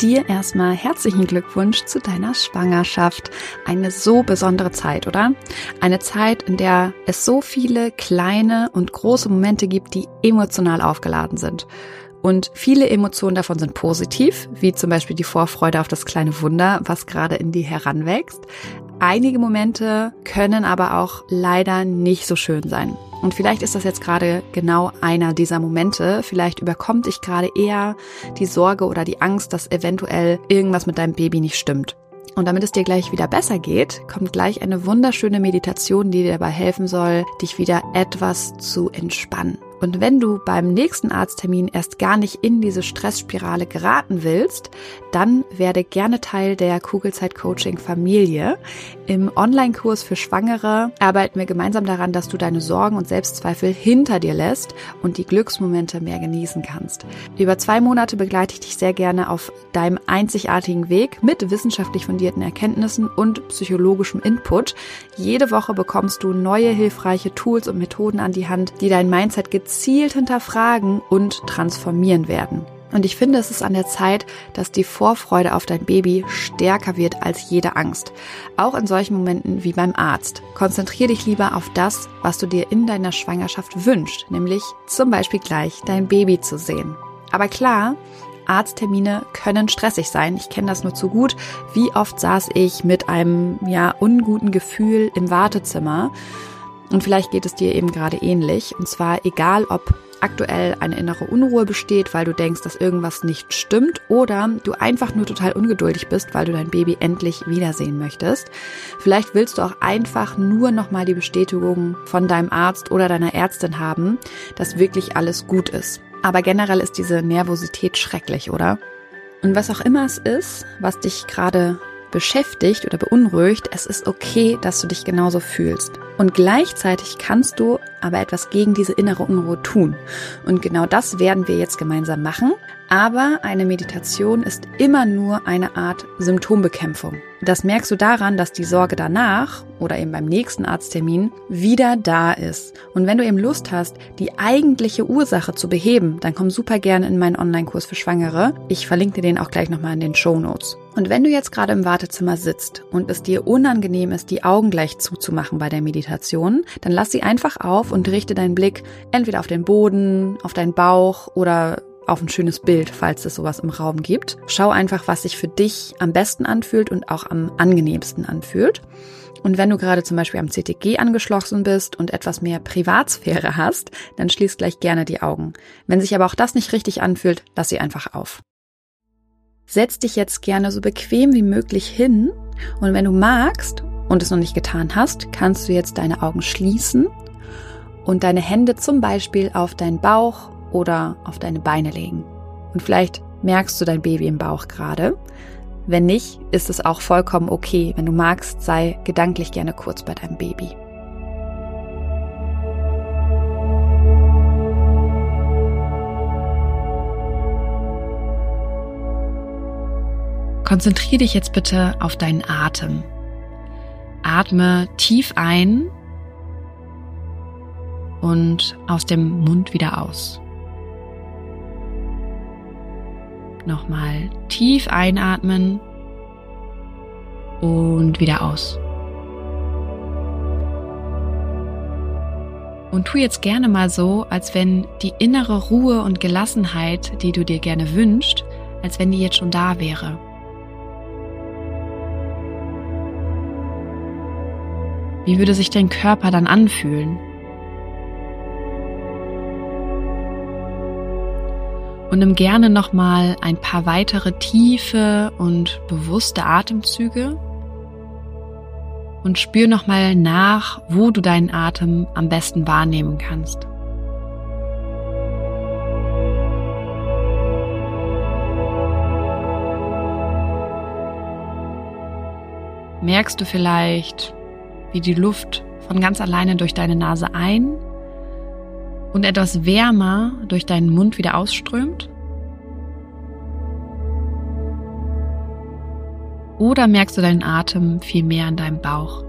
dir erstmal herzlichen Glückwunsch zu deiner Schwangerschaft. Eine so besondere Zeit, oder? Eine Zeit, in der es so viele kleine und große Momente gibt, die emotional aufgeladen sind. Und viele Emotionen davon sind positiv, wie zum Beispiel die Vorfreude auf das kleine Wunder, was gerade in dir heranwächst. Einige Momente können aber auch leider nicht so schön sein. Und vielleicht ist das jetzt gerade genau einer dieser Momente. Vielleicht überkommt dich gerade eher die Sorge oder die Angst, dass eventuell irgendwas mit deinem Baby nicht stimmt. Und damit es dir gleich wieder besser geht, kommt gleich eine wunderschöne Meditation, die dir dabei helfen soll, dich wieder etwas zu entspannen. Und wenn du beim nächsten Arzttermin erst gar nicht in diese Stressspirale geraten willst, dann werde gerne Teil der Kugelzeit Coaching Familie. Im Online-Kurs für Schwangere arbeiten wir gemeinsam daran, dass du deine Sorgen und Selbstzweifel hinter dir lässt und die Glücksmomente mehr genießen kannst. Über zwei Monate begleite ich dich sehr gerne auf deinem einzigartigen Weg mit wissenschaftlich fundierten Erkenntnissen und psychologischem Input. Jede Woche bekommst du neue hilfreiche Tools und Methoden an die Hand, die dein Mindset gezielt hinterfragen und transformieren werden. Und ich finde, es ist an der Zeit, dass die Vorfreude auf dein Baby stärker wird als jede Angst. Auch in solchen Momenten wie beim Arzt. Konzentriere dich lieber auf das, was du dir in deiner Schwangerschaft wünschst, nämlich zum Beispiel gleich dein Baby zu sehen. Aber klar, Arzttermine können stressig sein. Ich kenne das nur zu gut. Wie oft saß ich mit einem ja unguten Gefühl im Wartezimmer und vielleicht geht es dir eben gerade ähnlich. Und zwar egal, ob aktuell eine innere Unruhe besteht, weil du denkst, dass irgendwas nicht stimmt oder du einfach nur total ungeduldig bist, weil du dein Baby endlich wiedersehen möchtest. Vielleicht willst du auch einfach nur nochmal die Bestätigung von deinem Arzt oder deiner Ärztin haben, dass wirklich alles gut ist. Aber generell ist diese Nervosität schrecklich, oder? Und was auch immer es ist, was dich gerade beschäftigt oder beunruhigt, es ist okay, dass du dich genauso fühlst. Und gleichzeitig kannst du aber etwas gegen diese innere Unruhe tun. Und genau das werden wir jetzt gemeinsam machen. Aber eine Meditation ist immer nur eine Art Symptombekämpfung. Das merkst du daran, dass die Sorge danach oder eben beim nächsten Arzttermin wieder da ist. Und wenn du eben Lust hast, die eigentliche Ursache zu beheben, dann komm super gerne in meinen Online-Kurs für Schwangere. Ich verlinke dir den auch gleich nochmal in den Show Notes. Und wenn du jetzt gerade im Wartezimmer sitzt und es dir unangenehm ist, die Augen gleich zuzumachen bei der Meditation, dann lass sie einfach auf und richte deinen Blick entweder auf den Boden, auf deinen Bauch oder auf ein schönes Bild, falls es sowas im Raum gibt. Schau einfach, was sich für dich am besten anfühlt und auch am angenehmsten anfühlt. Und wenn du gerade zum Beispiel am CTG angeschlossen bist und etwas mehr Privatsphäre hast, dann schließ gleich gerne die Augen. Wenn sich aber auch das nicht richtig anfühlt, lass sie einfach auf. Setz dich jetzt gerne so bequem wie möglich hin und wenn du magst und es noch nicht getan hast, kannst du jetzt deine Augen schließen und deine Hände zum Beispiel auf deinen Bauch oder auf deine Beine legen. Und vielleicht merkst du dein Baby im Bauch gerade. Wenn nicht, ist es auch vollkommen okay. Wenn du magst, sei gedanklich gerne kurz bei deinem Baby. Konzentriere dich jetzt bitte auf deinen Atem. Atme tief ein und aus dem Mund wieder aus. Nochmal tief einatmen und wieder aus. Und tu jetzt gerne mal so, als wenn die innere Ruhe und Gelassenheit, die du dir gerne wünschst, als wenn die jetzt schon da wäre. Wie würde sich dein Körper dann anfühlen? Und nimm gerne nochmal ein paar weitere tiefe und bewusste Atemzüge und spür nochmal nach, wo du deinen Atem am besten wahrnehmen kannst. Merkst du vielleicht, wie die Luft von ganz alleine durch deine Nase ein und etwas wärmer durch deinen Mund wieder ausströmt? Oder merkst du deinen Atem viel mehr an deinem Bauch?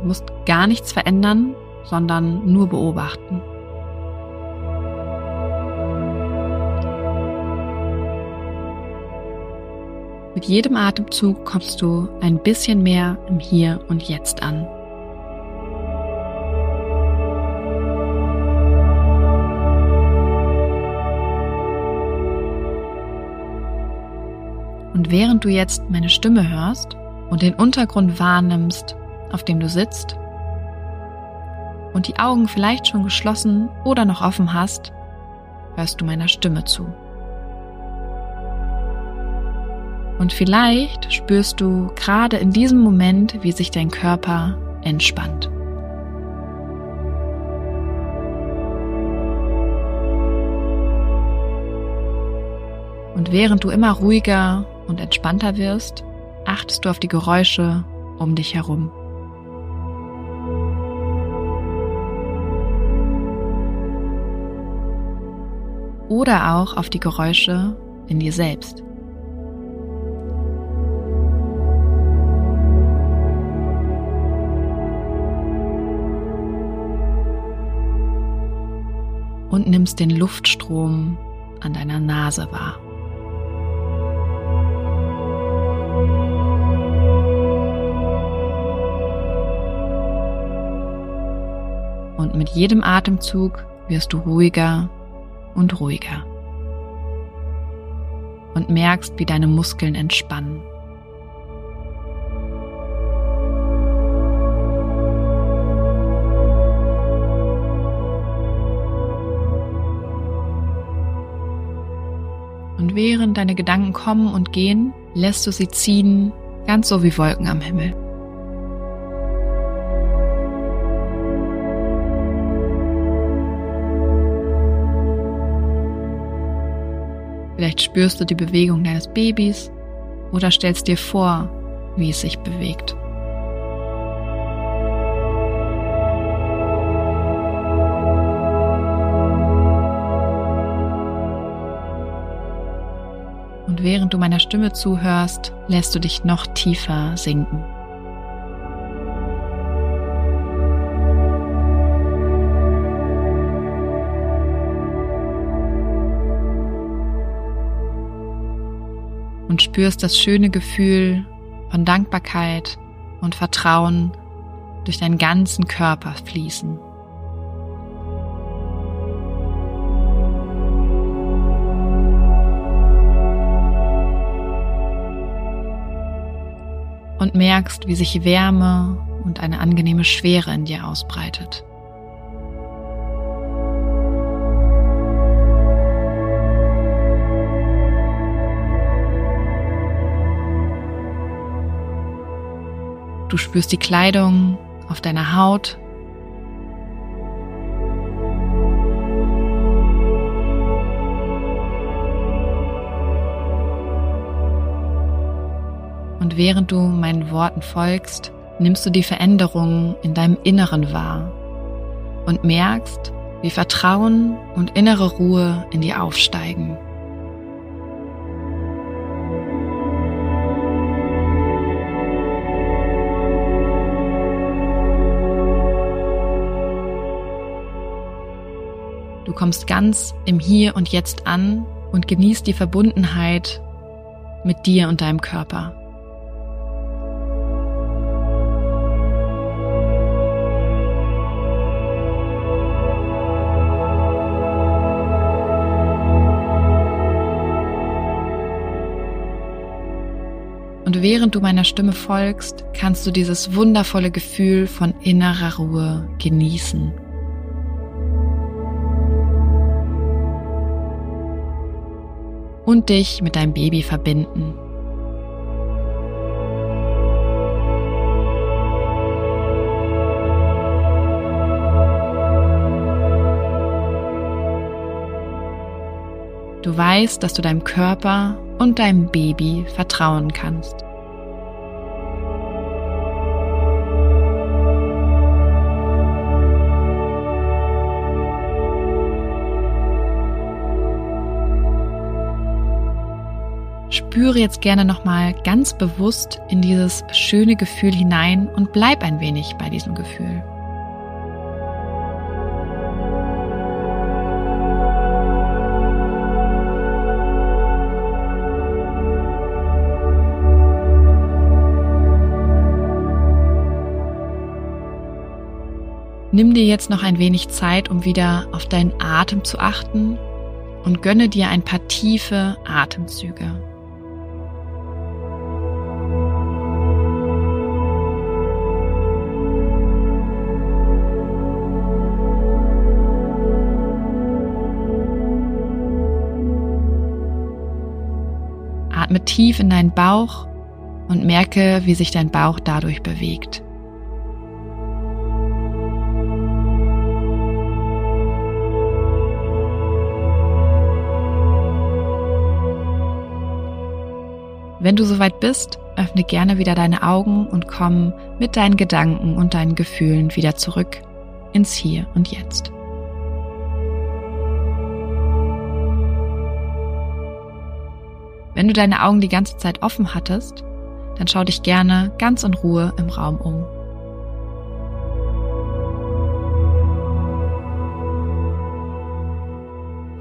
Du musst gar nichts verändern, sondern nur beobachten. Mit jedem Atemzug kommst du ein bisschen mehr im Hier und Jetzt an. Während du jetzt meine Stimme hörst und den Untergrund wahrnimmst, auf dem du sitzt, und die Augen vielleicht schon geschlossen oder noch offen hast, hörst du meiner Stimme zu. Und vielleicht spürst du gerade in diesem Moment, wie sich dein Körper entspannt. Und während du immer ruhiger und entspannter wirst, achtest du auf die Geräusche um dich herum. Oder auch auf die Geräusche in dir selbst. und nimmst den Luftstrom an deiner Nase wahr. Und mit jedem Atemzug wirst du ruhiger und ruhiger und merkst, wie deine Muskeln entspannen. Und während deine Gedanken kommen und gehen, lässt du sie ziehen, ganz so wie Wolken am Himmel. Vielleicht spürst du die Bewegung deines Babys oder stellst dir vor, wie es sich bewegt. Und während du meiner Stimme zuhörst, lässt du dich noch tiefer sinken. Und spürst das schöne Gefühl von Dankbarkeit und Vertrauen durch deinen ganzen Körper fließen. und merkst, wie sich Wärme und eine angenehme Schwere in dir ausbreitet. Du spürst die Kleidung auf deiner Haut. Und während du meinen Worten folgst, nimmst du die Veränderungen in deinem Inneren wahr und merkst, wie Vertrauen und innere Ruhe in dir aufsteigen. Kommst ganz im Hier und Jetzt an und genießt die Verbundenheit mit dir und deinem Körper. Und während du meiner Stimme folgst, kannst du dieses wundervolle Gefühl von innerer Ruhe genießen. Und dich mit deinem Baby verbinden. Du weißt, dass du deinem Körper und deinem Baby vertrauen kannst. Spüre jetzt gerne nochmal ganz bewusst in dieses schöne Gefühl hinein und bleib ein wenig bei diesem Gefühl. Nimm dir jetzt noch ein wenig Zeit, um wieder auf deinen Atem zu achten und gönne dir ein paar tiefe Atemzüge. Atme tief in deinen Bauch und merke, wie sich dein Bauch dadurch bewegt. Wenn du soweit bist, öffne gerne wieder deine Augen und komm mit deinen Gedanken und deinen Gefühlen wieder zurück ins Hier und Jetzt. Wenn du deine Augen die ganze Zeit offen hattest, dann schau dich gerne ganz in Ruhe im Raum um.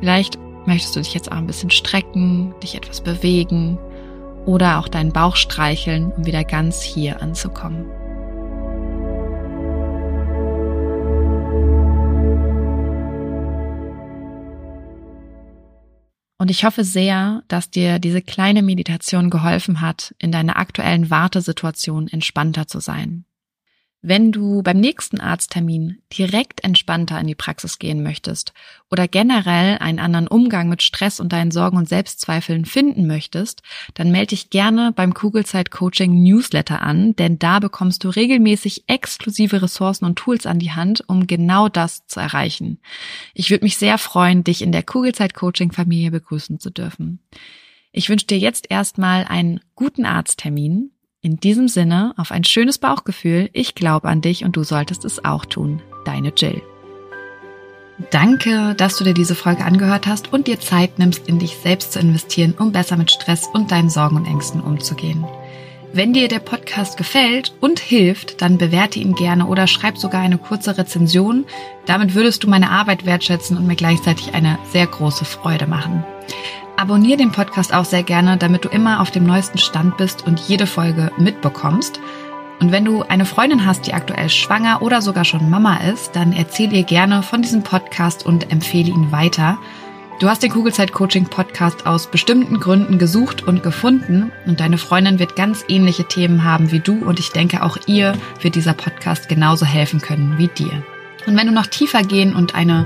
Vielleicht möchtest du dich jetzt auch ein bisschen strecken, dich etwas bewegen oder auch deinen Bauch streicheln, um wieder ganz hier anzukommen. Und ich hoffe sehr, dass dir diese kleine Meditation geholfen hat, in deiner aktuellen Wartesituation entspannter zu sein. Wenn du beim nächsten Arzttermin direkt entspannter in die Praxis gehen möchtest oder generell einen anderen Umgang mit Stress und deinen Sorgen und Selbstzweifeln finden möchtest, dann melde dich gerne beim Kugelzeit Coaching Newsletter an, denn da bekommst du regelmäßig exklusive Ressourcen und Tools an die Hand, um genau das zu erreichen. Ich würde mich sehr freuen, dich in der Kugelzeit Coaching Familie begrüßen zu dürfen. Ich wünsche dir jetzt erstmal einen guten Arzttermin in diesem Sinne, auf ein schönes Bauchgefühl. Ich glaube an dich und du solltest es auch tun. Deine Jill. Danke, dass du dir diese Folge angehört hast und dir Zeit nimmst, in dich selbst zu investieren, um besser mit Stress und deinen Sorgen und Ängsten umzugehen. Wenn dir der Podcast gefällt und hilft, dann bewerte ihn gerne oder schreib sogar eine kurze Rezension. Damit würdest du meine Arbeit wertschätzen und mir gleichzeitig eine sehr große Freude machen. Abonnier den Podcast auch sehr gerne, damit du immer auf dem neuesten Stand bist und jede Folge mitbekommst. Und wenn du eine Freundin hast, die aktuell schwanger oder sogar schon Mama ist, dann erzähl ihr gerne von diesem Podcast und empfehle ihn weiter. Du hast den Kugelzeit Coaching Podcast aus bestimmten Gründen gesucht und gefunden und deine Freundin wird ganz ähnliche Themen haben wie du und ich denke auch ihr wird dieser Podcast genauso helfen können wie dir. Und wenn du noch tiefer gehen und eine